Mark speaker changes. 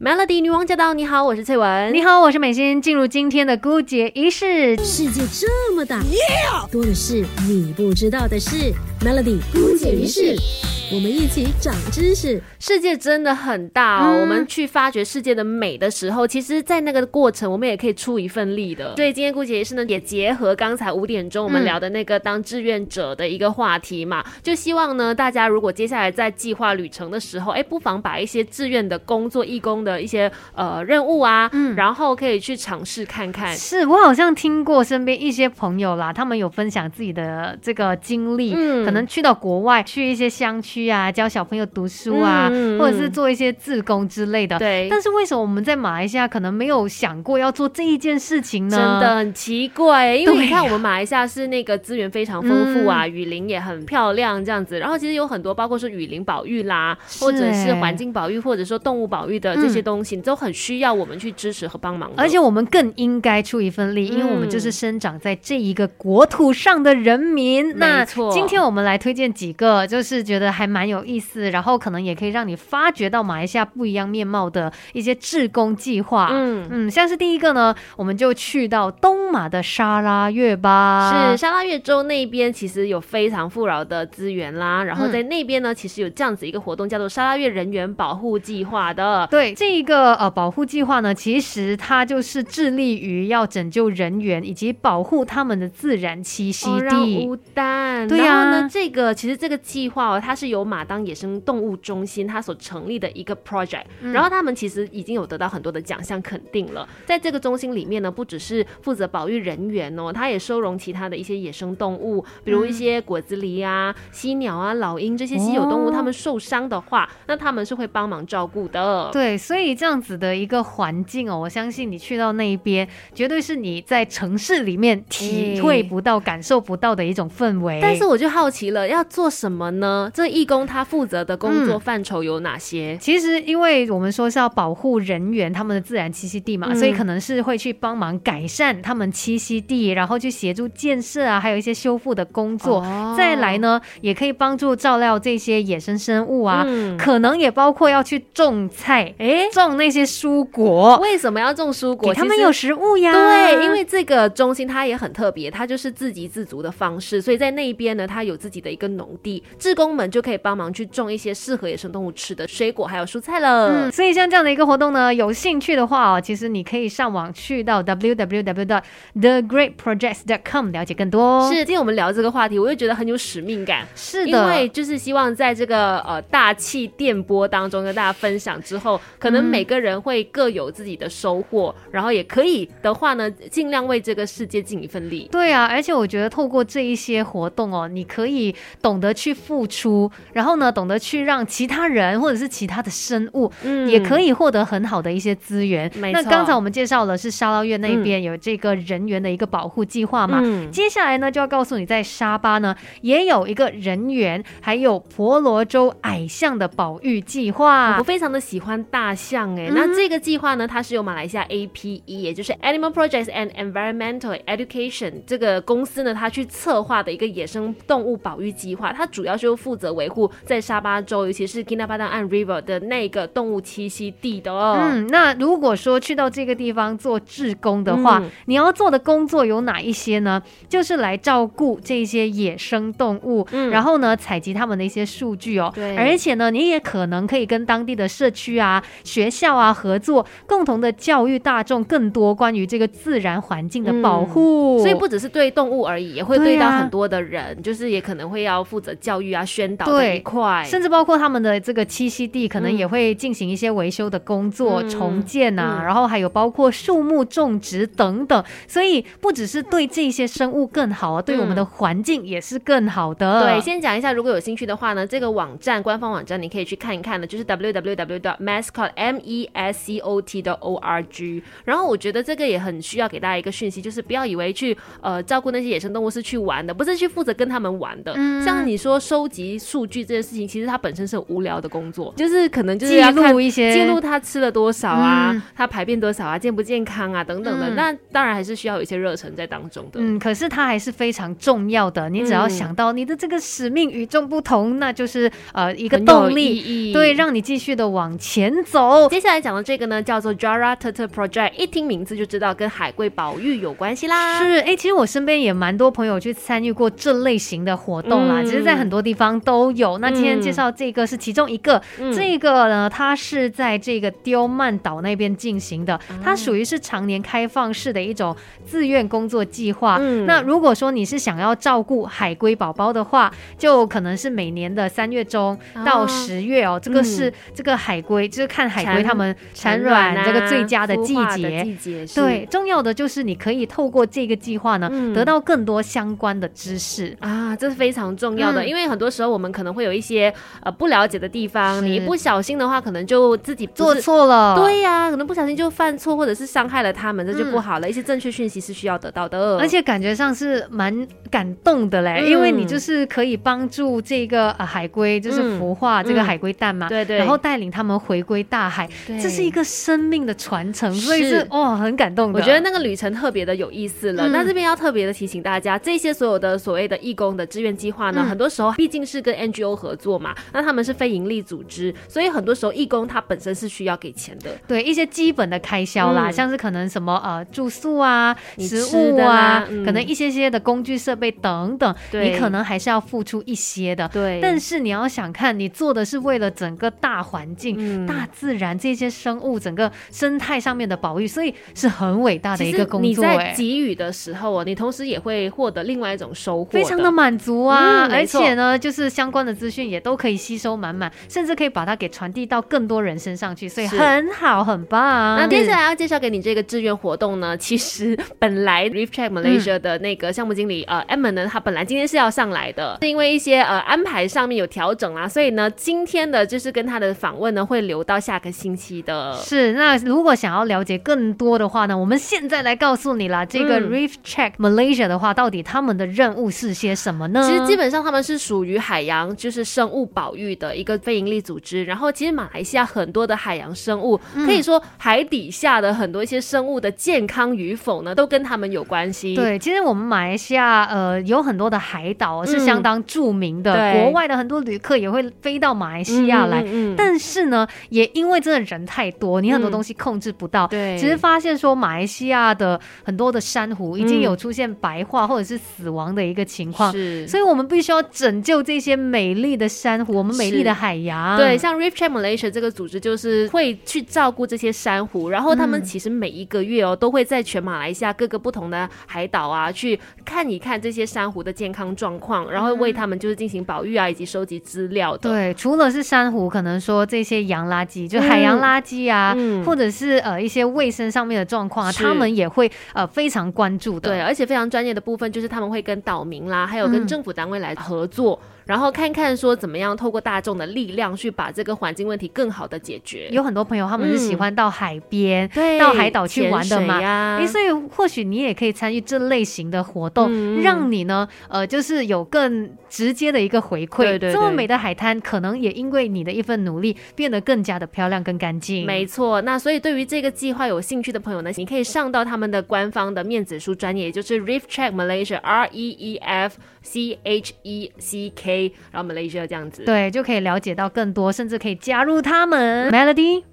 Speaker 1: Melody 女王驾到！你好，我是翠文。
Speaker 2: 你好，我是美心。进入今天的姑姐仪式。
Speaker 3: 世界这么大，多的是你不知道的事。Melody 姑姐仪式。我们一起长知识。
Speaker 1: 世界真的很大哦，我们去发掘世界的美的时候，其实，在那个过程，我们也可以出一份力的。所以今天顾姐也是呢，也结合刚才五点钟我们聊的那个当志愿者的一个话题嘛，就希望呢，大家如果接下来在计划旅程的时候，哎，不妨把一些志愿的工作、义工的一些呃任务啊，嗯，然后可以去尝试看看。
Speaker 2: 是我好像听过身边一些朋友啦，他们有分享自己的这个经历，嗯，可能去到国外，去一些乡区。区啊，教小朋友读书啊，或者是做一些自工之类的。
Speaker 1: 对。
Speaker 2: 但是为什么我们在马来西亚可能没有想过要做这一件事情呢？
Speaker 1: 真的很奇怪，因为你看我们马来西亚是那个资源非常丰富啊，雨林也很漂亮这样子。然后其实有很多，包括说雨林保育啦，或者是环境保育，或者说动物保育的这些东西，都很需要我们去支持和帮忙。
Speaker 2: 而且我们更应该出一份力，因为我们就是生长在这一个国土上的人民。
Speaker 1: 没错。
Speaker 2: 今天我们来推荐几个，就是觉得还。还蛮有意思，然后可能也可以让你发掘到马来西亚不一样面貌的一些志工计划。嗯嗯，像是第一个呢，我们就去到东马的沙拉越吧。
Speaker 1: 是沙拉越州那边其实有非常富饶的资源啦，然后在那边呢，其实有这样子一个活动，叫做沙拉越人员保护计划的。
Speaker 2: 对，这一个呃保护计划呢，其实它就是致力于要拯救人员以及保护他们的自然栖息地。
Speaker 1: 对呀，呢，这个其实这个计划哦，它是有。有马当野生动物中心，它所成立的一个 project，然后他们其实已经有得到很多的奖项肯定了。在这个中心里面呢，不只是负责保育人员哦，它也收容其他的一些野生动物，比如一些果子狸啊、犀鸟啊、老鹰这些稀有动物，它们受伤的话，那他们是会帮忙照顾的。
Speaker 2: 对，所以这样子的一个环境哦，我相信你去到那一边，绝对是你在城市里面体会不到、感受不到的一种氛围。
Speaker 1: 但是我就好奇了，要做什么呢？这一工他负责的工作范畴有哪些？
Speaker 2: 其实，因为我们说是要保护人员他们的自然栖息地嘛，所以可能是会去帮忙改善他们栖息地，然后去协助建设啊，还有一些修复的工作。再来呢，也可以帮助照料这些野生生物啊，可能也包括要去种菜，哎，种那些蔬果。
Speaker 1: 为什么要种蔬果？
Speaker 2: 他们有食物呀。
Speaker 1: 对，因为这个中心它也很特别，它就是自给自足的方式，所以在那边呢，它有自己的一个农地，志工们就可以帮忙。去种一些适合野生动物吃的水果还有蔬菜了。
Speaker 2: 嗯，所以像这样的一个活动呢，有兴趣的话哦，其实你可以上网去到 www.thegreatprojects.com 了解更多。
Speaker 1: 是，今天我们聊这个话题，我又觉得很有使命感。
Speaker 2: 是的，
Speaker 1: 因为就是希望在这个呃大气电波当中跟大家分享之后，可能每个人会各有自己的收获，然后也可以的话呢，尽量为这个世界尽一份力。
Speaker 2: 对啊，而且我觉得透过这一些活动哦，你可以懂得去付出，然后呢。懂得去让其他人或者是其他的生物，嗯，也可以获得很好的一些资源。那刚才我们介绍了是沙捞越那边有这个人员的一个保护计划嘛？嗯，接下来呢就要告诉你，在沙巴呢也有一个人员，还有婆罗洲矮象的保育计划。
Speaker 1: 我非常的喜欢大象哎，那这个计划呢，它是由马来西亚 APE，也就是 Animal Projects and Environmental Education 这个公司呢，它去策划的一个野生动物保育计划。它主要是负责维护在在沙巴州，尤其是 Kinabalan River 的那个动物栖息地的。
Speaker 2: 哦嗯，那如果说去到这个地方做志工的话，你要做的工作有哪一些呢？就是来照顾这些野生动物，然后呢，采集他们的一些数据哦。
Speaker 1: 对，
Speaker 2: 而且呢，你也可能可以跟当地的社区啊、学校啊合作，共同的教育大众更多关于这个自然环境的保护。
Speaker 1: 所以不只是对动物而已，也会对到很多的人，就是也可能会要负责教育啊、宣导这一块。
Speaker 2: 甚至包括他们的这个栖息地，可能也会进行一些维修的工作、重建呐，然后还有包括树木种植等等。所以不只是对这些生物更好啊，对我们的环境也是更好的。
Speaker 1: 对，先讲一下，如果有兴趣的话呢，这个网站官方网站你可以去看一看的，就是 www.mascot m e s c o t 的 o r g。然后我觉得这个也很需要给大家一个讯息，就是不要以为去呃照顾那些野生动物是去玩的，不是去负责跟他们玩的。像你说收集数据。据这件事情，其实它本身是很无聊的工作，就是可能就是
Speaker 2: 记录一些
Speaker 1: 记录他吃了多少啊，他排便多少啊，健不健康啊等等的。那当然还是需要有一些热忱在当中的。
Speaker 2: 嗯，可是它还是非常重要的。你只要想到你的这个使命与众不同，那就是呃一个动力，对，让你继续的往前走。
Speaker 1: 接下来讲的这个呢，叫做 Jara Turtle Project，一听名字就知道跟海龟保育有关系啦。
Speaker 2: 是，哎，其实我身边也蛮多朋友去参与过这类型的活动啦，其实在很多地方都有。那今天介绍这个是其中一个，这个呢，它是在这个刁曼岛那边进行的，它属于是常年开放式的一种自愿工作计划。那如果说你是想要照顾海龟宝宝的话，就可能是每年的三月中到十月哦，这个是这个海龟，就是看海龟它们产卵这个最佳的季节。对，重要的就是你可以透过这个计划呢，得到更多相关的知识。
Speaker 1: 啊，这是非常重要的，因为很多时候我们可能会有一些呃不了解的地方，你一不小心的话，可能就自己
Speaker 2: 做错了。
Speaker 1: 对呀，可能不小心就犯错，或者是伤害了他们，这就不好了。一些正确讯息是需要得到的，
Speaker 2: 而且感觉上是蛮感动的嘞，因为你就是可以帮助这个呃海龟，就是孵化这个海龟蛋嘛，
Speaker 1: 对对，
Speaker 2: 然后带领他们回归大海，这是一个生命的传承，所以是哇很感动。
Speaker 1: 我觉得那个旅程特别的有意思了。那这边要特别的提醒大家，这些所有的所谓的义工的志愿计划呢，很多时候毕竟是跟 NGO 合作嘛，那他们是非营利组织，所以很多时候义工他本身是需要给钱的，
Speaker 2: 对一些基本的开销啦，像是可能什么呃住宿啊、食物啊，可能一些些的工具设备等等，你可能还是要付出一些的。
Speaker 1: 对，
Speaker 2: 但是你要想看，你做的是为了整个大环境、大自然这些生物整个生态上面的保育，所以是很伟大的一个工作。
Speaker 1: 你在给予的时候啊，你同时也会获得另外一种收获，
Speaker 2: 非常的满足啊！而且呢，就是相关的资讯也都可以吸收满满，甚至可以把它给传递到更多人身上去，所以很好，很棒。
Speaker 1: 那接下来要介绍给你这个志愿活动呢，其实本来 Reef Check Malaysia 的那个项目经理呃 Emma 呢，他本来今天是要上来的，是因为一些呃安排上面有调整啦，所以呢，今天的就是跟他的访问呢会留到下个星期的。
Speaker 2: 是，那如果想要了解更多的话呢，我们现在来告诉你啦，这个 Reef Check Malaysia 的话，到底他们的任务是些什么呢？
Speaker 1: 其实基本上他们是属于海洋就是生物保育的一个非营利组织，然后其实马来西亚很多的海洋生物，可以说海底下的很多一些生物的健康与否呢，都跟他们有关系。
Speaker 2: 对，其实我们马来西亚呃有很多的海岛是相当著名的，国外的很多旅客也会飞到马来西亚来。但是呢，也因为真的人太多，你很多东西控制不到。
Speaker 1: 对，
Speaker 2: 其实发现说马来西亚的很多的珊瑚已经有出现白化或者是死亡的一个情况，
Speaker 1: 是，
Speaker 2: 所以我们必须要拯救这些美丽的珊瑚，我们美丽的海洋。
Speaker 1: 对，像 Reef Check Malaysia 这个组织就是会去照顾这些珊瑚，然后他们其实每一个月哦都会在全马来西亚各个不同的海岛啊去看一看这些珊瑚的健康状况，然后为他们就是进行保育啊以及收集资料的。
Speaker 2: 对，除了是珊瑚，可能说这些洋垃圾，就海洋垃圾啊，或者是呃一些卫生上面的状况啊，他们也会呃非常关注的。
Speaker 1: 对，而且非常专业的部分就是他们会跟岛民啦，还有跟政府单位来合作。然后看看说怎么样透过大众的力量去把这个环境问题更好的解决。
Speaker 2: 有很多朋友他们是喜欢到海边、
Speaker 1: 对
Speaker 2: 到海岛去玩的嘛，哎，所以或许你也可以参与这类型的活动，让你呢，呃，就是有更直接的一个回馈。
Speaker 1: 对对，
Speaker 2: 这么美的海滩，可能也因为你的一份努力变得更加的漂亮、更干净。
Speaker 1: 没错，那所以对于这个计划有兴趣的朋友呢，你可以上到他们的官方的面子书专业，也就是 Reef Check Malaysia R E E F C H E C K，然后 Malaysia。这样子，
Speaker 2: 对，就可以了解到更多，甚至可以加入他们。Melody。